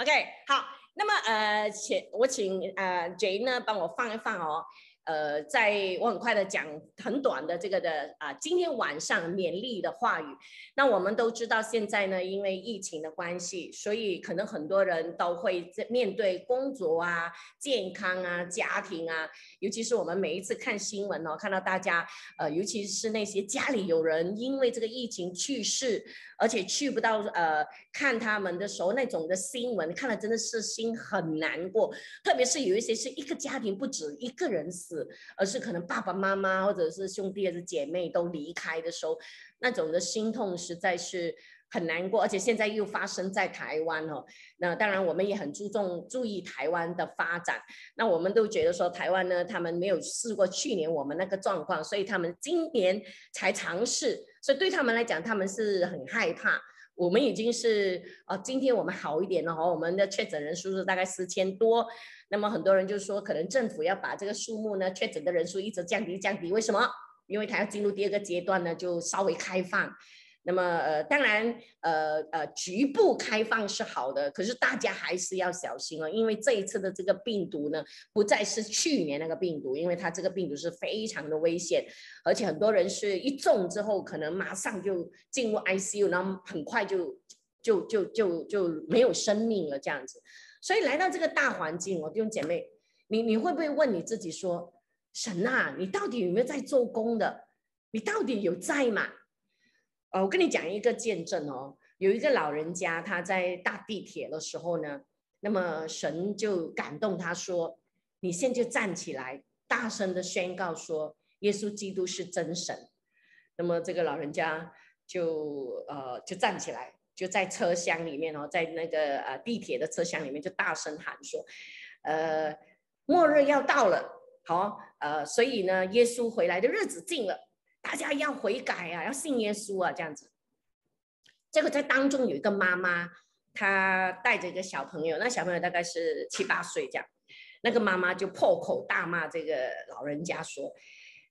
OK，好，那么呃，请我请呃 J 呢帮我放一放哦。呃，在我很快的讲很短的这个的啊，今天晚上勉励的话语。那我们都知道，现在呢，因为疫情的关系，所以可能很多人都会在面对工作啊、健康啊、家庭啊，尤其是我们每一次看新闻哦，看到大家呃，尤其是那些家里有人因为这个疫情去世，而且去不到呃看他们的时候，那种的新闻看了真的是心很难过。特别是有一些是一个家庭不止一个人死。而是可能爸爸妈妈或者是兄弟还是姐妹都离开的时候，那种的心痛实在是很难过，而且现在又发生在台湾哦。那当然我们也很注重注意台湾的发展。那我们都觉得说台湾呢，他们没有试过去年我们那个状况，所以他们今年才尝试，所以对他们来讲，他们是很害怕。我们已经是呃，今天我们好一点了哈，我们的确诊人数是大概四千多。那么很多人就说，可能政府要把这个数目呢，确诊的人数一直降低降低。为什么？因为他要进入第二个阶段呢，就稍微开放。那么呃，当然呃呃，局部开放是好的，可是大家还是要小心哦，因为这一次的这个病毒呢，不再是去年那个病毒，因为它这个病毒是非常的危险，而且很多人是一中之后，可能马上就进入 ICU，然后很快就就就就就没有生命了这样子。所以来到这个大环境，我弟兄姐妹，你你会不会问你自己说，神啊，你到底有没有在做工的？你到底有在吗？呃，我跟你讲一个见证哦，有一个老人家他在搭地铁的时候呢，那么神就感动他说：“你现在就站起来，大声的宣告说，耶稣基督是真神。”那么这个老人家就呃就站起来，就在车厢里面哦，在那个呃地铁的车厢里面就大声喊说：“呃，末日要到了，好，呃，所以呢，耶稣回来的日子近了。”大家要悔改啊，要信耶稣啊，这样子。结果在当中有一个妈妈，她带着一个小朋友，那小朋友大概是七八岁这样。那个妈妈就破口大骂这个老人家说：“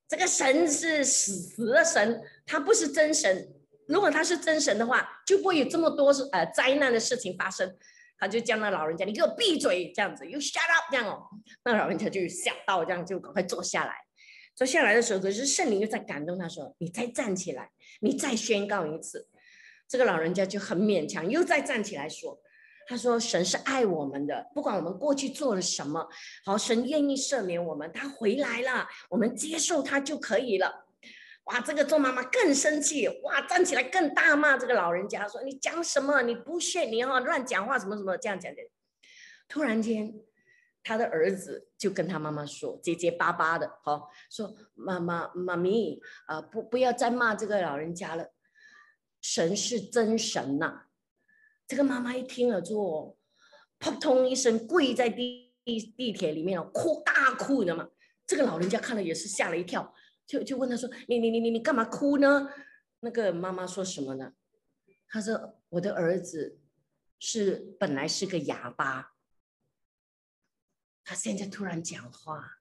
这个神是死死的神，他不是真神。如果他是真神的话，就不会有这么多呃灾难的事情发生。”他就叫那老人家：“你给我闭嘴！”这样子，You shut up！这样哦，那老人家就吓到，这样就赶快坐下来。坐下来的时候，可是圣灵又在感动他，说：“你再站起来，你再宣告一次。”这个老人家就很勉强，又再站起来说：“他说神是爱我们的，不管我们过去做了什么，好，神愿意赦免我们，他回来了，我们接受他就可以了。”哇，这个做妈妈更生气，哇，站起来更大骂这个老人家，说：“你讲什么？你不屑，你哈乱讲话，什么什么这样讲的。”突然间。他的儿子就跟他妈妈说，结结巴巴的，哈，说妈妈妈咪啊，不不要再骂这个老人家了，神是真神呐。这个妈妈一听了之后，扑通一声跪在地地铁里面哦，哭大哭的嘛。这个老人家看了也是吓了一跳，就就问他说，你你你你你干嘛哭呢？那个妈妈说什么呢？他说我的儿子是本来是个哑巴。他现在突然讲话，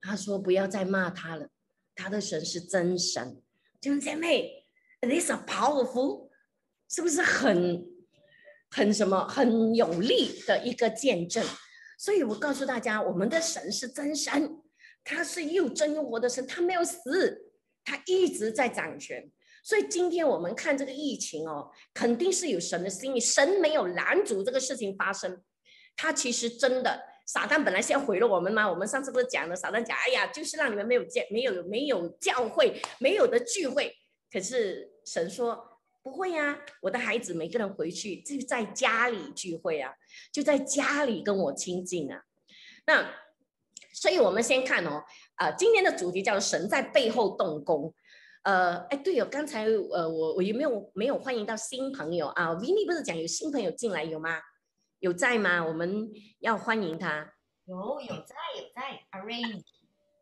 他说：“不要再骂他了，他的神是真神。”弟兄姐妹，this a powerful，是不是很很什么很有力的一个见证？所以我告诉大家，我们的神是真神，他是又真又活的神，他没有死，他一直在掌权。所以今天我们看这个疫情哦，肯定是有神的心意，神没有拦阻这个事情发生。他其实真的，撒旦本来是要毁了我们吗？我们上次不是讲了，撒旦讲，哎呀，就是让你们没有见，没有没有教会，没有的聚会。可是神说不会呀，我的孩子每个人回去就在家里聚会啊，就在家里跟我亲近啊。那所以我们先看哦，啊，今天的主题叫神在背后动工。呃，哎，对哦，刚才呃，我我有没有没有欢迎到新朋友啊 v i n n 不是讲有新朋友进来有吗？有在吗？我们要欢迎他。有有在有在，Arrange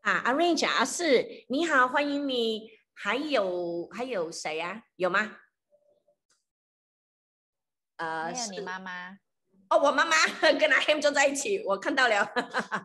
啊，Arrange 啊，是你好，欢迎你。还有还有谁呀？有吗？呃，是你妈妈。哦，我妈妈跟阿 Ham 坐在一起，我看到了。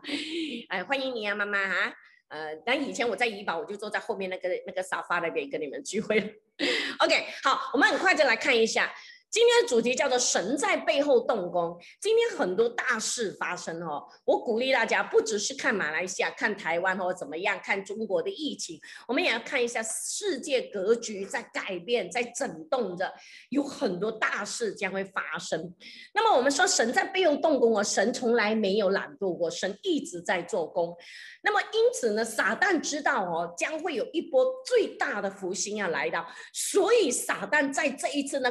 哎，欢迎你啊，妈妈哈。呃，但以前我在怡宝，我就坐在后面那个那个沙发那边跟你们聚会。OK，好，我们很快就来看一下。今天的主题叫做“神在背后动工”。今天很多大事发生哦，我鼓励大家不只是看马来西亚、看台湾或怎么样，看中国的疫情，我们也要看一下世界格局在改变、在震动着，有很多大事将会发生。那么我们说神在背后动工哦，神从来没有懒惰过，神一直在做工。那么因此呢，撒旦知道哦，将会有一波最大的福星要来到，所以撒旦在这一次呢。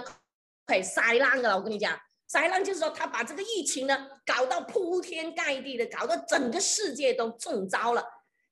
以塞浪了，我跟你讲，塞浪就是说他把这个疫情呢搞到铺天盖地的，搞到整个世界都中招了。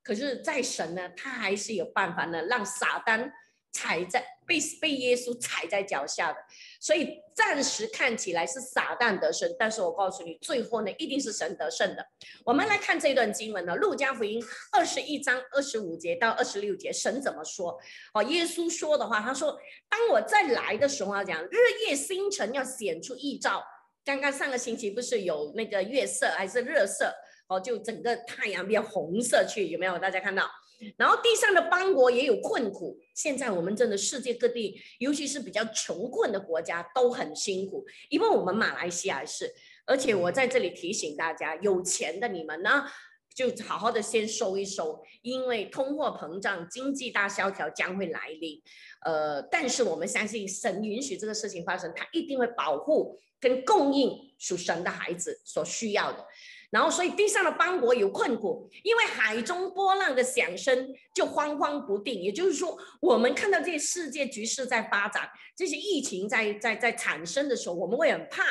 可是，在神呢，他还是有办法呢，让撒旦踩在被被耶稣踩在脚下的。所以暂时看起来是撒旦得胜，但是我告诉你，最后呢一定是神得胜的。我们来看这段经文呢，《路加福音》二十一章二十五节到二十六节，神怎么说？哦，耶稣说的话，他说：“当我再来的时候，讲日夜星辰要显出异兆。刚刚上个星期不是有那个月色还是热色？哦，就整个太阳变红色去，有没有？大家看到？”然后地上的邦国也有困苦，现在我们真的世界各地，尤其是比较穷困的国家都很辛苦，因为我们马来西亚是，而且我在这里提醒大家，有钱的你们呢，就好好的先收一收，因为通货膨胀、经济大萧条将会来临，呃，但是我们相信神允许这个事情发生，他一定会保护跟供应属神的孩子所需要的。然后，所以地上的邦国有困苦，因为海中波浪的响声就慌慌不定。也就是说，我们看到这些世界局势在发展，这些疫情在在在产生的时候，我们会很怕。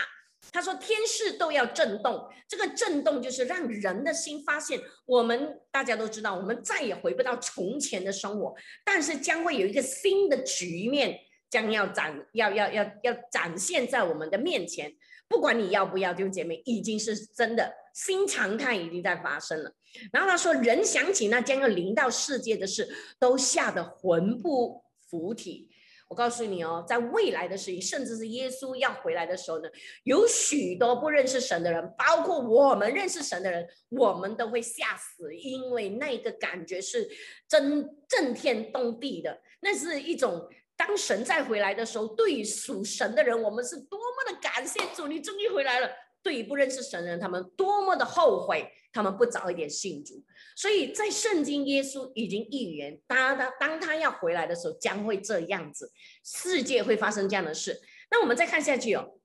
他说，天势都要震动，这个震动就是让人的心发现，我们大家都知道，我们再也回不到从前的生活，但是将会有一个新的局面将要展，要要要要展现在我们的面前。不管你要不要，弟兄姐妹，已经是真的新常态，已经在发生了。然后他说，人想起那将要临到世界的事，都吓得魂不附体。我告诉你哦，在未来的事情，甚至是耶稣要回来的时候呢，有许多不认识神的人，包括我们认识神的人，我们都会吓死，因为那个感觉是真震天动地的，那是一种。当神再回来的时候，对于属神的人，我们是多么的感谢主，你终于回来了。对于不认识神的人，他们多么的后悔，他们不早一点信主。所以在圣经，耶稣已经预言，当他当他要回来的时候，将会这样子，世界会发生这样的事。那我们再看下去哦，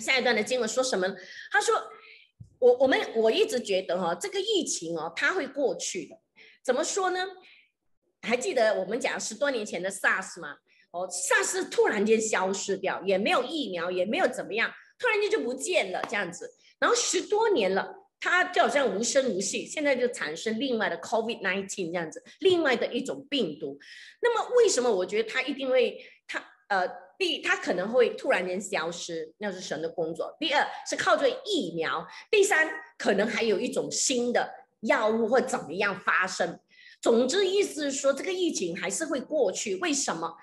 下一段的经文说什么？他说：“我我们我一直觉得哈，这个疫情哦，它会过去的。怎么说呢？还记得我们讲十多年前的 SARS 吗？”哦，，SARS 突然间消失掉，也没有疫苗，也没有怎么样，突然间就不见了这样子。然后十多年了，它就好像无声无息，现在就产生另外的 COVID-19 这样子，另外的一种病毒。那么为什么我觉得它一定会，它呃，第一它可能会突然间消失，那是神的工作。第二是靠着疫苗，第三可能还有一种新的药物或怎么样发生。总之意思是说，这个疫情还是会过去。为什么？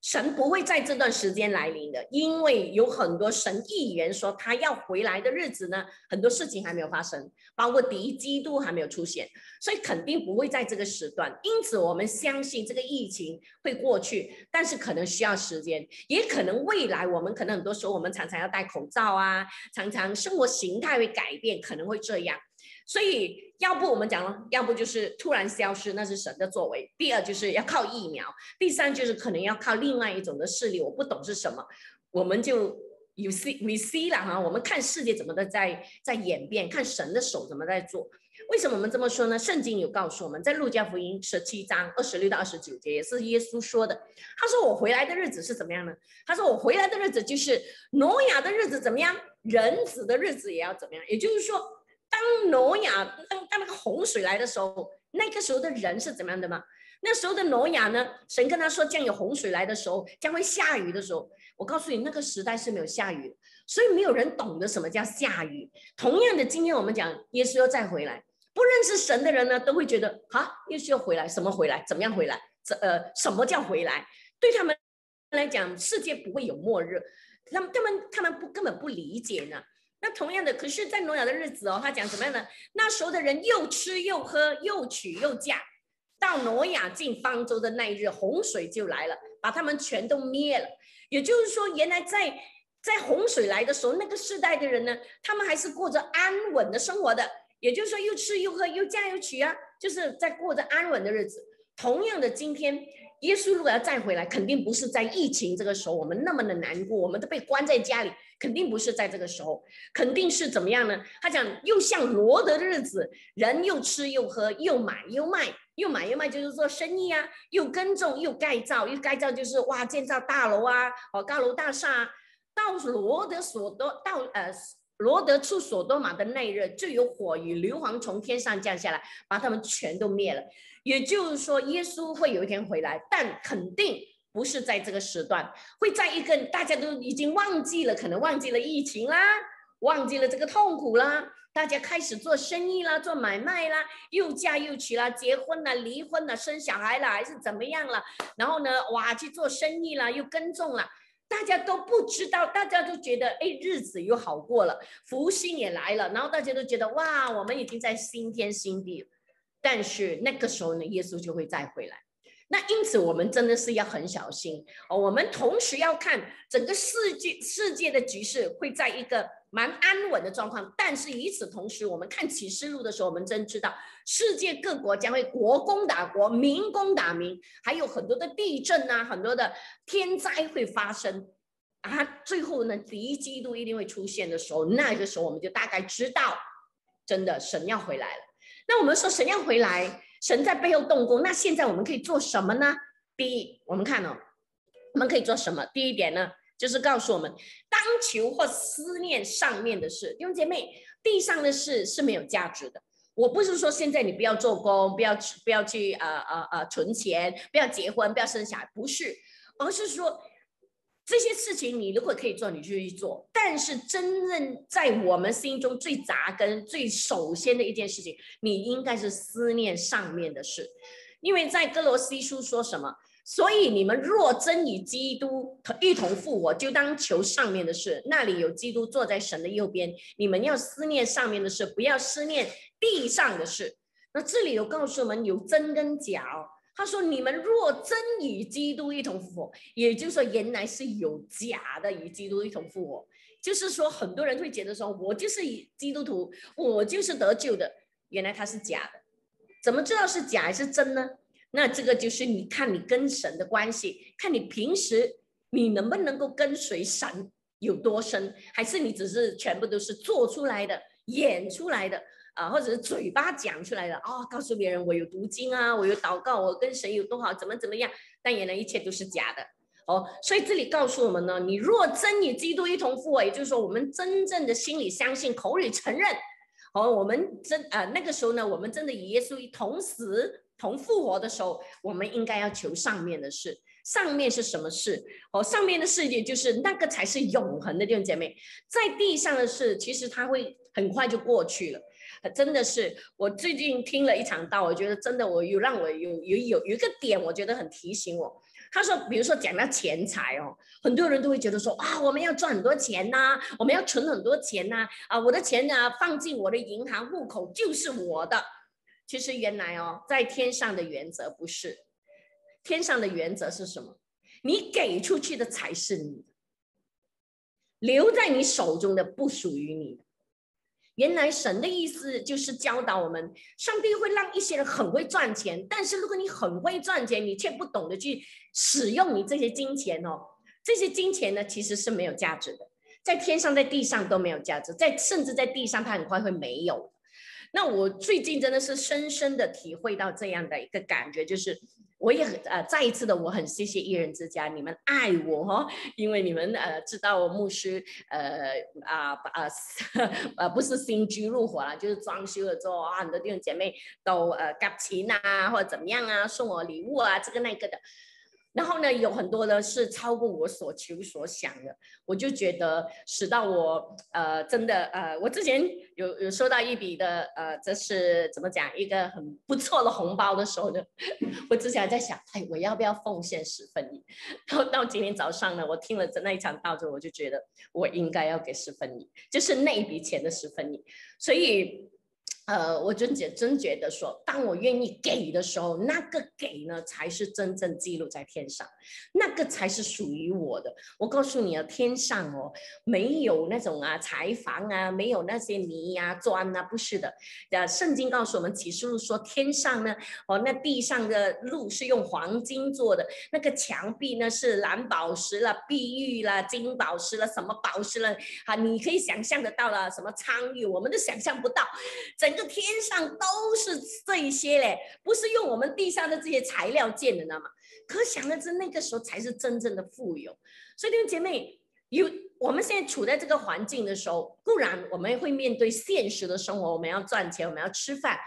神不会在这段时间来临的，因为有很多神预言说他要回来的日子呢，很多事情还没有发生，包括敌基督还没有出现，所以肯定不会在这个时段。因此，我们相信这个疫情会过去，但是可能需要时间，也可能未来我们可能很多时候我们常常要戴口罩啊，常常生活形态会改变，可能会这样。所以，要不我们讲了，要不就是突然消失，那是神的作为；第二就是要靠疫苗；第三就是可能要靠另外一种的势力，我不懂是什么，我们就有 see we see 了哈。我们看世界怎么的在在演变，看神的手怎么在做。为什么我们这么说呢？圣经有告诉我们在路加福音十七章二十六到二十九节，也是耶稣说的。他说：“我回来的日子是怎么样呢？他说：“我回来的日子就是挪亚的日子怎么样，人子的日子也要怎么样。”也就是说。当挪亚当当那个洪水来的时候，那个时候的人是怎么样的吗？那时候的挪亚呢？神跟他说将有洪水来的时候，将会下雨的时候，我告诉你，那个时代是没有下雨，所以没有人懂得什么叫下雨。同样的，今天我们讲耶稣要再回来，不认识神的人呢，都会觉得啊，耶稣要回来，什么回来？怎么样回来？这呃，什么叫回来？对他们来讲，世界不会有末日，他们他们他们不根本不理解呢。那同样的，可是，在挪亚的日子哦，他讲怎么样呢？那时候的人又吃又喝，又娶又嫁，到挪亚进方舟的那一日，洪水就来了，把他们全都灭了。也就是说，原来在在洪水来的时候，那个世代的人呢，他们还是过着安稳的生活的，也就是说，又吃又喝，又嫁又娶啊，就是在过着安稳的日子。同样的，今天耶稣如果要再回来，肯定不是在疫情这个时候，我们那么的难过，我们都被关在家里，肯定不是在这个时候，肯定是怎么样呢？他讲，又像罗德的日子，人又吃又喝，又买又卖，又买又卖，就是做生意啊，又耕种又盖造，又盖造就是哇，建造大楼啊，哦，高楼大厦啊。到罗德所多到呃罗德处所多玛的那日，就有火与硫磺从天上降下来，把他们全都灭了。也就是说，耶稣会有一天回来，但肯定不是在这个时段，会在一个大家都已经忘记了，可能忘记了疫情啦，忘记了这个痛苦啦，大家开始做生意啦，做买卖啦，又嫁又娶啦，结婚啦，离婚啦，生小孩了，还是怎么样了？然后呢，哇，去做生意啦，又耕种了。大家都不知道，大家都觉得哎，日子又好过了，福星也来了，然后大家都觉得哇，我们已经在新天新地。但是那个时候呢，耶稣就会再回来。那因此，我们真的是要很小心哦。我们同时要看整个世界世界的局势会在一个蛮安稳的状况，但是与此同时，我们看启示录的时候，我们真知道世界各国将会国攻打国，民攻打民，还有很多的地震啊，很多的天灾会发生啊。最后呢，敌基督一定会出现的时候，那个时候我们就大概知道，真的神要回来了。那我们说神要回来。神在背后动工，那现在我们可以做什么呢？第一，我们看哦，我们可以做什么？第一点呢，就是告诉我们，当求或思念上面的事，弟兄姐妹，地上的事是没有价值的。我不是说现在你不要做工，不要不要去呃呃呃存钱，不要结婚，不要生小孩，不是，而是说。这些事情你如果可以做，你就去做。但是真正在我们心中最扎根、最首先的一件事情，你应该是思念上面的事，因为在哥罗西书说什么？所以你们若真与基督一同复活，就当求上面的事，那里有基督坐在神的右边。你们要思念上面的事，不要思念地上的事。那这里有告诉我们有真跟假。他说：“你们若真与基督一同复活，也就是说，原来是有假的与基督一同复活。就是说，很多人会觉得说，我就是基督徒，我就是得救的。原来他是假的，怎么知道是假还是真呢？那这个就是你看你跟神的关系，看你平时你能不能够跟随神有多深，还是你只是全部都是做出来的、演出来的。”啊，或者是嘴巴讲出来的哦，告诉别人我有读经啊，我有祷告，我跟神有多好，怎么怎么样？但原来一切都是假的哦。所以这里告诉我们呢，你若真与基督一同复活，也就是说，我们真正的心里相信，口里承认，哦，我们真啊那个时候呢，我们真的与耶稣一同死同复活的时候，我们应该要求上面的事。上面是什么事？哦，上面的事也就是那个才是永恒的弟兄姐妹，在地上的事，其实它会很快就过去了。真的是，我最近听了一场道，我觉得真的，我有让我有有有有一个点，我觉得很提醒我。他说，比如说讲到钱财哦，很多人都会觉得说，啊，我们要赚很多钱呐，我们要存很多钱呐，啊，我的钱呢放进我的银行户口就是我的。其实原来哦，在天上的原则不是，天上的原则是什么？你给出去的才是你的，留在你手中的不属于你的。原来神的意思就是教导我们，上帝会让一些人很会赚钱，但是如果你很会赚钱，你却不懂得去使用你这些金钱哦，这些金钱呢其实是没有价值的，在天上在地上都没有价值，在甚至在地上它很快会没有。那我最近真的是深深的体会到这样的一个感觉，就是。我也很呃，再一次的，我很谢谢一人之家，你们爱我哈，因为你们呃知道牧师呃啊啊呃不是新居入伙了，就是装修了之后啊，很多弟兄姐妹都呃夹钱啊或者怎么样啊，送我礼物啊，这个那个的。然后呢，有很多呢是超过我所求所想的，我就觉得使到我呃真的呃，我之前有有收到一笔的呃，这是怎么讲一个很不错的红包的时候呢，我之前还在想，哎，我要不要奉献十分一？然后到今天早上呢，我听了这那一场道之后，我就觉得我应该要给十分一，就是那一笔钱的十分一。所以呃，我真觉真觉得说，当我愿意给的时候，那个给呢，才是真正记录在天上，那个才是属于我的。我告诉你啊，天上哦，没有那种啊柴房啊，没有那些泥呀砖啊，不是的。呃，圣经告诉我们启示录说，天上呢，哦，那地上的路是用黄金做的，那个墙壁呢是蓝宝石了、碧玉了、金宝石了，什么宝石了啊？你可以想象得到了，什么苍玉，我们都想象不到，整。个天上都是这一些嘞，不是用我们地上的这些材料建的，知道吗可想而知，那个时候才是真正的富有。所以弟兄姐妹，有我们现在处在这个环境的时候，固然我们会面对现实的生活，我们要赚钱，我们要吃饭。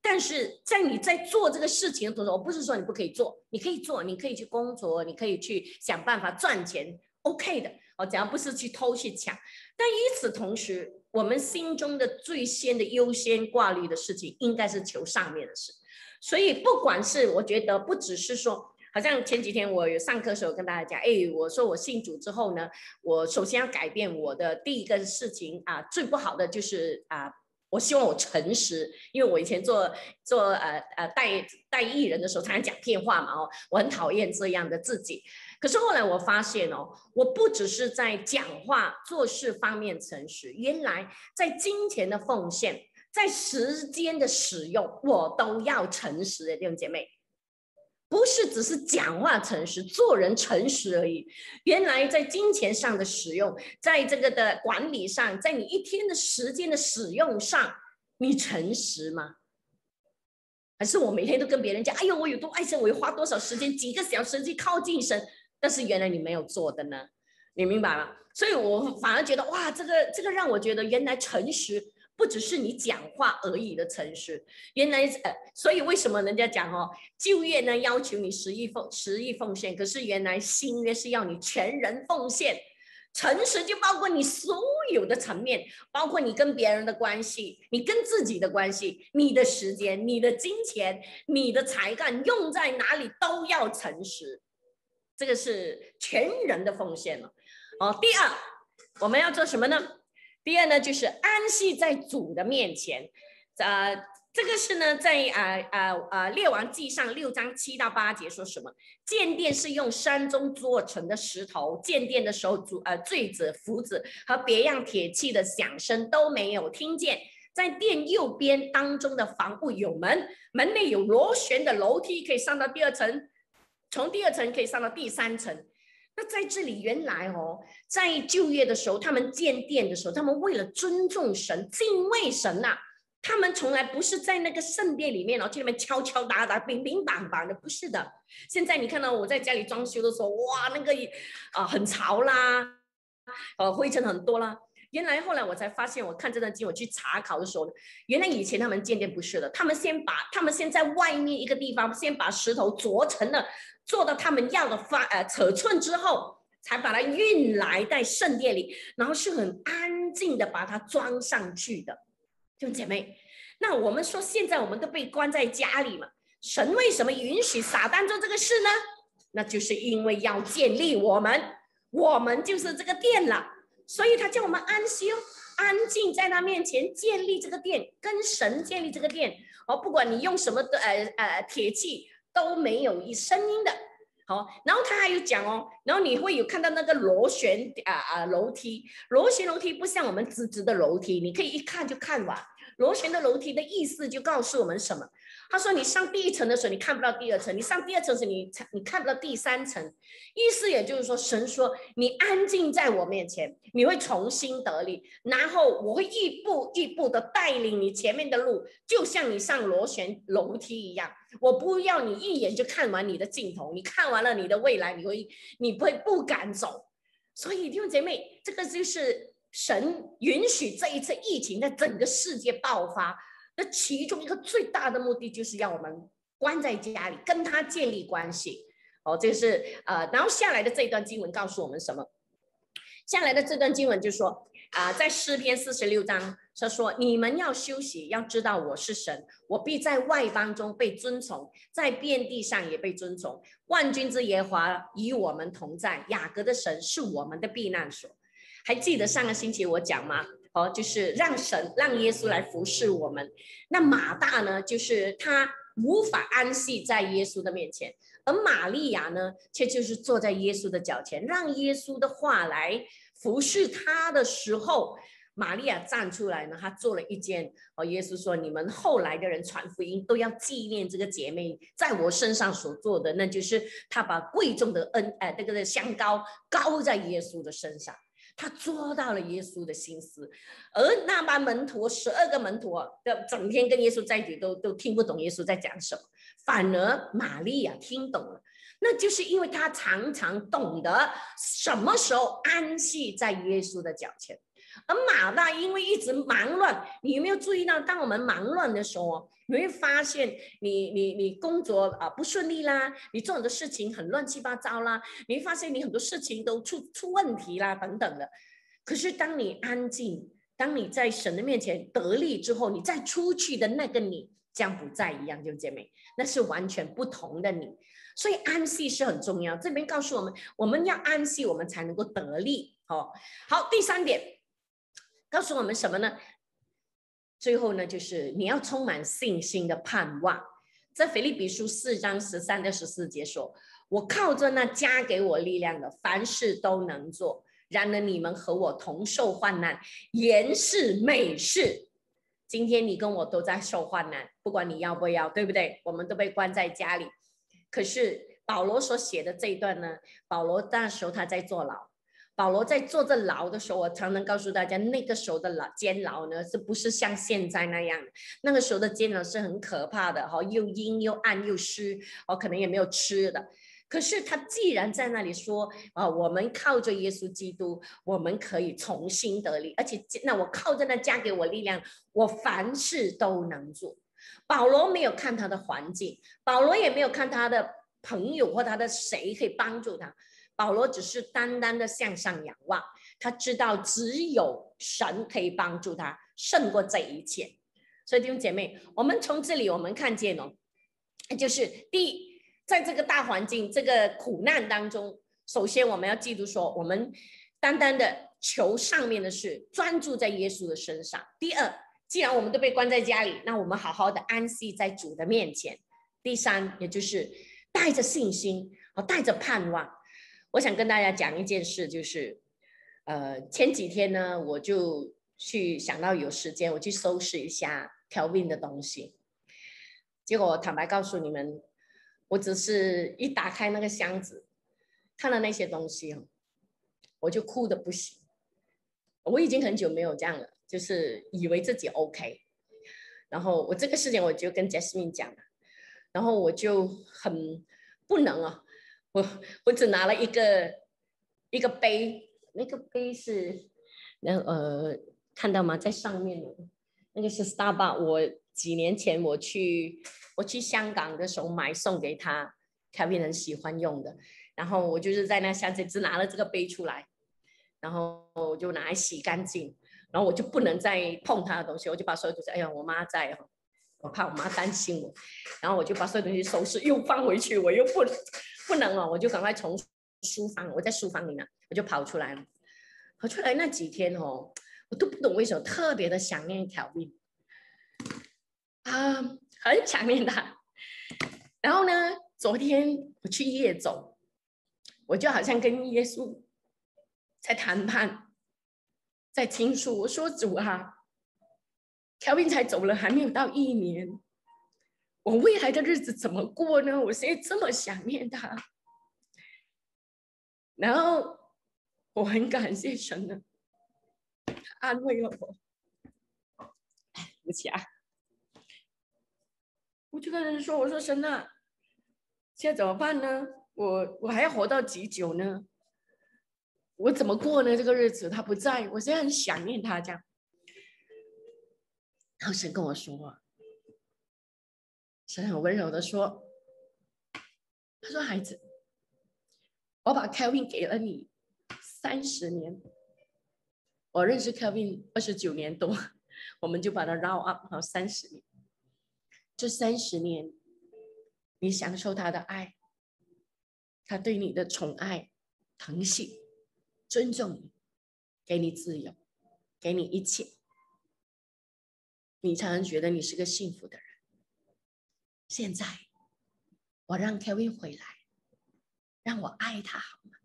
但是在你在做这个事情的同时，我不是说你不可以做，你可以做，你可以去工作，你可以去想办法赚钱，OK 的。哦，只要不是去偷去抢。但与此同时，我们心中的最先的优先挂虑的事情，应该是求上面的事。所以，不管是我觉得，不只是说，好像前几天我有上课的时候跟大家讲，哎，我说我信主之后呢，我首先要改变我的第一个事情啊，最不好的就是啊，我希望我诚实，因为我以前做做呃呃带带艺人的时候，常常讲骗话嘛，哦，我很讨厌这样的自己。可是后来我发现哦，我不只是在讲话做事方面诚实，原来在金钱的奉献，在时间的使用，我都要诚实的弟兄姐妹，不是只是讲话诚实、做人诚实而已。原来在金钱上的使用，在这个的管理上，在你一天的时间的使用上，你诚实吗？还是我每天都跟别人讲，哎呦，我有多爱神，我要花多少时间，几个小时去靠近神？但是原来你没有做的呢，你明白吗？所以我反而觉得哇，这个这个让我觉得原来诚实不只是你讲话而已的诚实，原来呃，所以为什么人家讲哦，旧约呢要求你十亿奉十亿奉献，可是原来新约是要你全人奉献，诚实就包括你所有的层面，包括你跟别人的关系，你跟自己的关系，你的时间、你的金钱、你的才干用在哪里都要诚实。这个是全人的奉献了，哦。第二，我们要做什么呢？第二呢，就是安息在主的面前。呃，这个是呢，在呃呃呃列王记上六章七到八节说什么？建殿是用山中做成的石头，建殿的时候，主呃坠子、斧子和别样铁器的响声都没有听见。在殿右边当中的房屋有门，门内有螺旋的楼梯，可以上到第二层。从第二层可以上到第三层，那在这里原来哦，在就业的时候，他们建殿的时候，他们为了尊重神、敬畏神呐，他们从来不是在那个圣殿里面哦，去那边敲敲打打、乒乒乓乓的，不是的。现在你看到我在家里装修的时候，哇，那个啊很潮啦，呃，灰尘很多啦。原来后来我才发现，我看这段经，我去查考的时候，原来以前他们建殿不是的，他们先把他们先在外面一个地方，先把石头凿成了。做到他们要的发呃尺寸之后，才把它运来在圣殿里，然后是很安静的把它装上去的，弟兄姐妹。那我们说现在我们都被关在家里嘛，神为什么允许撒旦做这个事呢？那就是因为要建立我们，我们就是这个殿了，所以他叫我们安息，安静在他面前建立这个殿，跟神建立这个殿。哦，不管你用什么的呃呃铁器。都没有一声音的，好，然后他还有讲哦，然后你会有看到那个螺旋啊啊楼梯，螺旋楼梯不像我们直直的楼梯，你可以一看就看完。螺旋的楼梯的意思就告诉我们什么？他说：“你上第一层的时候，你看不到第二层；你上第二层时，你你看不到第三层。意思也就是说，神说你安静在我面前，你会重新得力，然后我会一步一步的带领你前面的路，就像你上螺旋楼梯一样。我不要你一眼就看完你的镜头，你看完了你的未来，你会你不会不敢走。所以弟兄姐妹，这个就是神允许这一次疫情在整个世界爆发。”那其中一个最大的目的，就是要我们关在家里，跟他建立关系。哦，这是呃，然后下来的这段经文告诉我们什么？下来的这段经文就说啊，在诗篇四十六章，他说：“你们要休息，要知道我是神，我必在外邦中被尊崇，在遍地上也被尊崇。万军之耶和华与我们同在，雅各的神是我们的避难所。”还记得上个星期我讲吗？哦，就是让神让耶稣来服侍我们。那马大呢，就是他无法安息在耶稣的面前，而玛利亚呢，却就是坐在耶稣的脚前，让耶稣的话来服侍他的时候。玛利亚站出来呢，她做了一件哦。耶稣说：“你们后来的人传福音，都要纪念这个姐妹在我身上所做的，那就是她把贵重的恩哎，这个的香膏膏在耶稣的身上，他捉到了耶稣的心思。而那班门徒，十二个门徒的整天跟耶稣在一起，都都听不懂耶稣在讲什么，反而玛利亚听懂了，那就是因为她常常懂得什么时候安息在耶稣的脚前。”而马大因为一直忙乱，你有没有注意到？当我们忙乱的时候，你会发现你你你工作啊不顺利啦，你做很多事情很乱七八糟啦，你会发现你很多事情都出出问题啦等等的。可是当你安静，当你在神的面前得力之后，你再出去的那个你将不再一样，就姐妹，那是完全不同的你。所以安息是很重要。这边告诉我们，我们要安息，我们才能够得力。哦，好，第三点。告诉我们什么呢？最后呢，就是你要充满信心的盼望。在腓立比书四章十三到十四节说：“我靠着那加给我力量的，凡事都能做。然而你们和我同受患难，言是美事。今天你跟我都在受患难，不管你要不要，对不对？我们都被关在家里。可是保罗所写的这一段呢？保罗那时候他在坐牢。”保罗在坐着牢的时候，我常常告诉大家，那个时候的牢监牢呢，是不是像现在那样？那个时候的监牢是很可怕的，哈，又阴又暗又湿，哦，可能也没有吃的。可是他既然在那里说，啊，我们靠着耶稣基督，我们可以重新得力，而且那我靠着那加给我力量，我凡事都能做。保罗没有看他的环境，保罗也没有看他的朋友或他的谁可以帮助他。保罗只是单单的向上仰望，他知道只有神可以帮助他胜过这一切。所以弟兄姐妹，我们从这里我们看见哦，就是第一，在这个大环境、这个苦难当中，首先我们要记住说，我们单单的求上面的事，专注在耶稣的身上。第二，既然我们都被关在家里，那我们好好的安息在主的面前。第三，也就是带着信心和带着盼望。我想跟大家讲一件事，就是，呃，前几天呢，我就去想到有时间，我去收拾一下 Kelvin 的东西。结果坦白告诉你们，我只是一打开那个箱子，看了那些东西，我就哭的不行。我已经很久没有这样了，就是以为自己 OK。然后我这个事情我就跟 Jasmine 讲了，然后我就很不能啊。我我只拿了一个一个杯，那个杯是那呃看到吗？在上面那个是 Starbucks。我几年前我去我去香港的时候买送给他他也很喜欢用的。然后我就是在那箱子只拿了这个杯出来，然后我就拿来洗干净，然后我就不能再碰他的东西，我就把所有东西，哎呀，我妈在哈，我怕我妈担心我，然后我就把所有东西收拾又放回去，我又不。不能哦，我就赶快从书房，我在书房里呢，我就跑出来了。跑出来那几天哦，我都不懂为什么特别的想念条命啊，很想念他。然后呢，昨天我去夜走，我就好像跟耶稣在谈判，在倾诉。我说主啊，条命才走了，还没有到一年。我未来的日子怎么过呢？我现在这么想念他，然后我很感谢神呢，安慰了我。对不起啊，我就跟人说：“我说神啊，现在怎么办呢？我我还要活到几久呢？我怎么过呢？这个日子他不在，我现在很想念他这样。”然后神跟我说。神很温柔的说：“他说，孩子，我把 Kevin 给了你三十年。我认识 Kevin 二十九年多，我们就把他 round up 好三十年。这三十年，你享受他的爱，他对你的宠爱、疼惜、尊重你，给你自由。给你一切，你才能觉得你是个幸福的人。现在，我让 Kevin 回来，让我爱他好吗？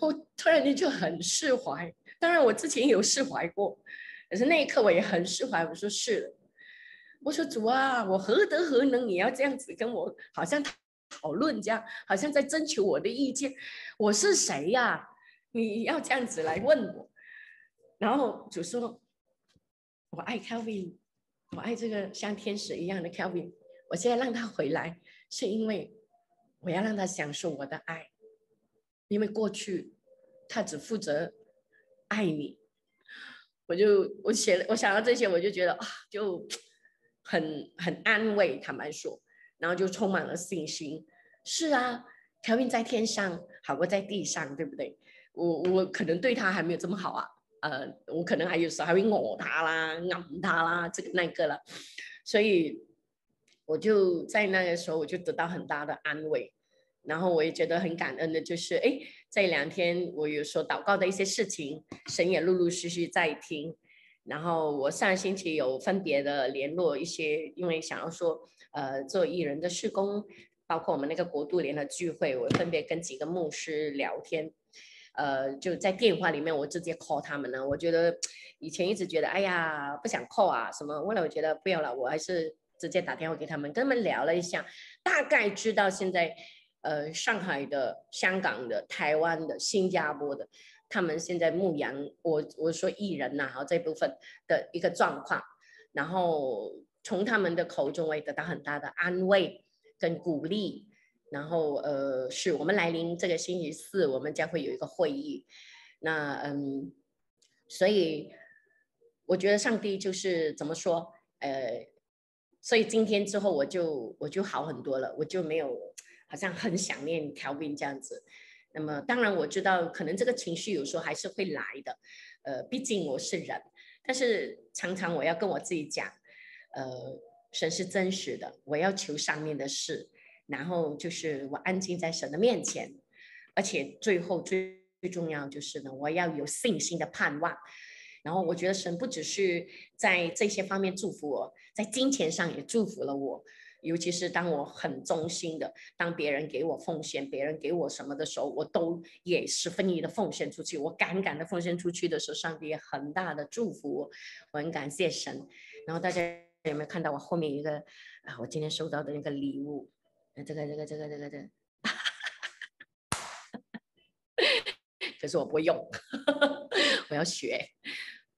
我突然间就很释怀。当然，我之前有释怀过，可是那一刻我也很释怀。我说是的，我说主啊，我何德何能？你要这样子跟我，好像讨论这样，好像在征求我的意见。我是谁呀？你要这样子来问我？然后主说：“我爱 Kelvin，我爱这个像天使一样的 Kelvin。我现在让他回来，是因为我要让他享受我的爱，因为过去他只负责。”爱你，我就我写了，我想到这些，我就觉得啊，就很很安慰。坦白说，然后就充满了信心。是啊，，Kevin 在天上好过在地上，对不对？我我可能对他还没有这么好啊，呃，我可能还有时候还会讹他啦、咬他啦，这个那个了。所以我就在那个时候，我就得到很大的安慰。然后我也觉得很感恩的，就是哎，这两天我有说祷告的一些事情，神也陆陆续续在听。然后我上星期有分别的联络一些，因为想要说，呃，做艺人的事工，包括我们那个国度联的聚会，我分别跟几个牧师聊天，呃，就在电话里面我直接 call 他们呢。我觉得以前一直觉得，哎呀，不想 call 啊什么，后来我觉得不要了，我还是直接打电话给他们，跟他们聊了一下，大概知道现在。呃，上海的、香港的、台湾的、新加坡的，他们现在牧羊，我我说艺人呐，哈，这部分的一个状况，然后从他们的口中我也得到很大的安慰跟鼓励，然后呃，是我们来临这个星期四，我们将会有一个会议，那嗯，所以我觉得上帝就是怎么说，呃，所以今天之后我就我就好很多了，我就没有。好像很想念调兵这样子，那么当然我知道，可能这个情绪有时候还是会来的，呃，毕竟我是人，但是常常我要跟我自己讲，呃，神是真实的，我要求上面的事，然后就是我安静在神的面前，而且最后最最重要就是呢，我要有信心的盼望，然后我觉得神不只是在这些方面祝福我，在金钱上也祝福了我。尤其是当我很忠心的，当别人给我奉献，别人给我什么的时候，我都也十分意的奉献出去。我敢敢的奉献出去的时候，上帝也很大的祝福我，我很感谢神。然后大家有没有看到我后面一个啊？我今天收到的那个礼物，这个这个这个这个这，可是我不会用，我要学。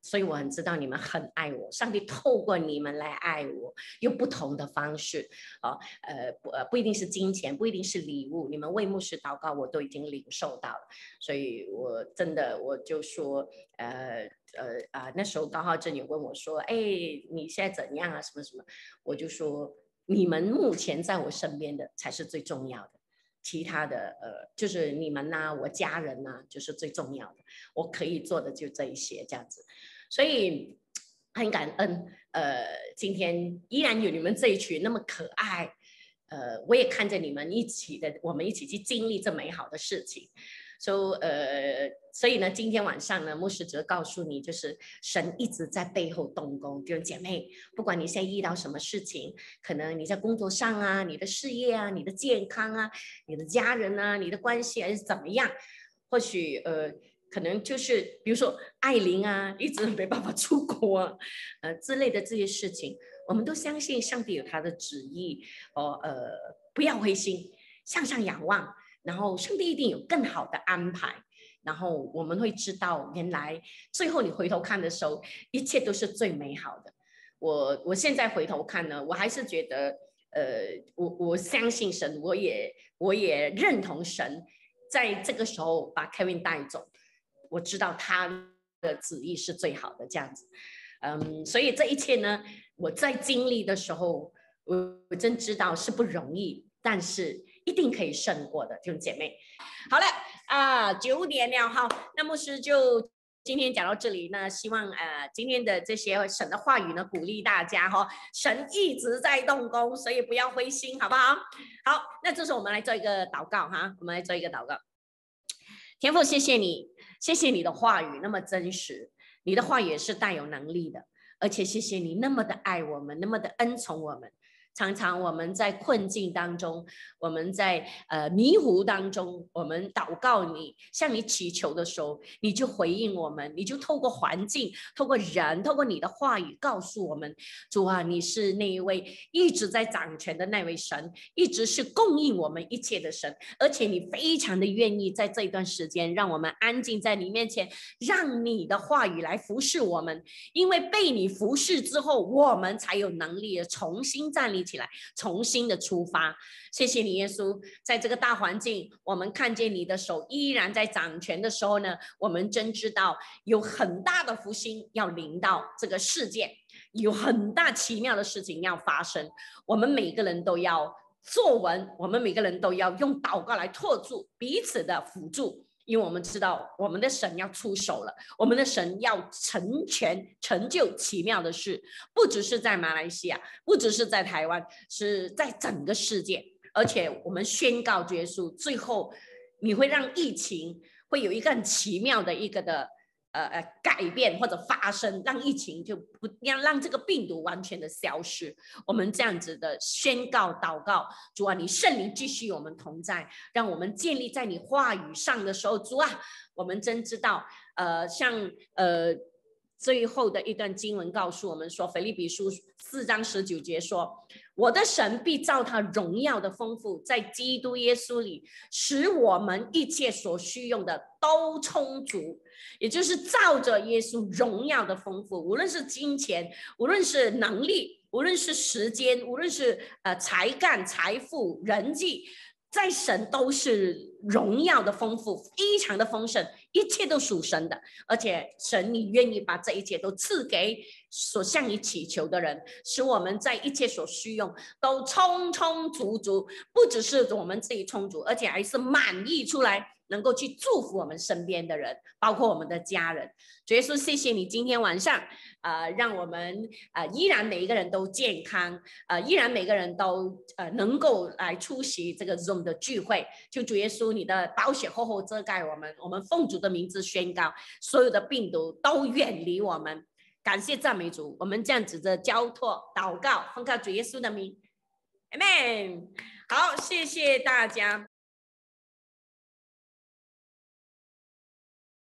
所以我很知道你们很爱我，上帝透过你们来爱我，用不同的方式，啊，呃，不，呃，不一定是金钱，不一定是礼物，你们为牧师祷告，我都已经领受到了。所以我真的，我就说，呃，呃，啊，那时候高浩正也问我说，哎，你现在怎样啊？什么什么？我就说，你们目前在我身边的才是最重要的，其他的，呃，就是你们呐，我家人呐，就是最重要的。我可以做的就这一些，这样子。所以很感恩，呃，今天依然有你们这一群那么可爱，呃，我也看着你们一起的，我们一起去经历这美好的事情。所以，呃，所以呢，今天晚上呢，牧师则告诉你，就是神一直在背后动工。弟兄姐妹，不管你现在遇到什么事情，可能你在工作上啊，你的事业啊，你的健康啊，你的家人啊，你的关系还是怎么样，或许，呃。可能就是比如说艾琳啊，一直没办法出国啊，呃之类的这些事情，我们都相信上帝有他的旨意哦，呃不要灰心，向上仰望，然后上帝一定有更好的安排，然后我们会知道原来最后你回头看的时候，一切都是最美好的。我我现在回头看呢，我还是觉得，呃，我我相信神，我也我也认同神，在这个时候把 Kevin 带走。我知道他的旨意是最好的，这样子，嗯，所以这一切呢，我在经历的时候，我我真知道是不容易，但是一定可以胜过的，弟兄姐妹。好了啊，九点了哈，那牧师就今天讲到这里，那希望呃今天的这些神的话语呢，鼓励大家哈，神一直在动工，所以不要灰心，好不好？好，那这时候我们来做一个祷告哈，我们来做一个祷告。天父，谢谢你，谢谢你的话语那么真实，你的话也是带有能力的，而且谢谢你那么的爱我们，那么的恩宠我们。常常我们在困境当中，我们在呃迷糊当中，我们祷告你，向你祈求的时候，你就回应我们，你就透过环境，透过人，透过你的话语告诉我们，主啊，你是那一位一直在掌权的那位神，一直是供应我们一切的神，而且你非常的愿意在这一段时间让我们安静在你面前，让你的话语来服侍我们，因为被你服侍之后，我们才有能力重新站立。一起来，重新的出发。谢谢你，耶稣，在这个大环境，我们看见你的手依然在掌权的时候呢，我们真知道有很大的福星要临到这个世界，有很大奇妙的事情要发生。我们每个人都要坐稳，我们每个人都要用祷告来托住彼此的辅助。因为我们知道，我们的神要出手了，我们的神要成全、成就奇妙的事，不只是在马来西亚，不只是在台湾，是在整个世界。而且我们宣告结束，最后你会让疫情会有一个很奇妙的一个的。呃呃，改变或者发生，让疫情就不要让这个病毒完全的消失。我们这样子的宣告祷告，主啊，你圣灵继续我们同在，让我们建立在你话语上的时候，主啊，我们真知道，呃，像呃。最后的一段经文告诉我们说，《腓立比书》四章十九节说：“我的神必照他荣耀的丰富，在基督耶稣里，使我们一切所需用的都充足。”也就是照着耶稣荣耀的丰富，无论是金钱，无论是能力，无论是时间，无论是呃才干、财富、人际。在神都是荣耀的丰富，非常的丰盛，一切都属神的，而且神你愿意把这一切都赐给所向你祈求的人，使我们在一切所需用都充充足足，不只是我们自己充足，而且还是满意出来。能够去祝福我们身边的人，包括我们的家人。主耶稣，谢谢你今天晚上，呃，让我们呃依然每一个人都健康，呃，依然每个人都呃能够来出席这个 Zoom 的聚会。就主耶稣，你的宝血厚厚遮盖我们，我们奉主的名字宣告，所有的病毒都远离我们。感谢赞美主，我们这样子的交托祷告，奉靠主耶稣的名，Amen。好，谢谢大家。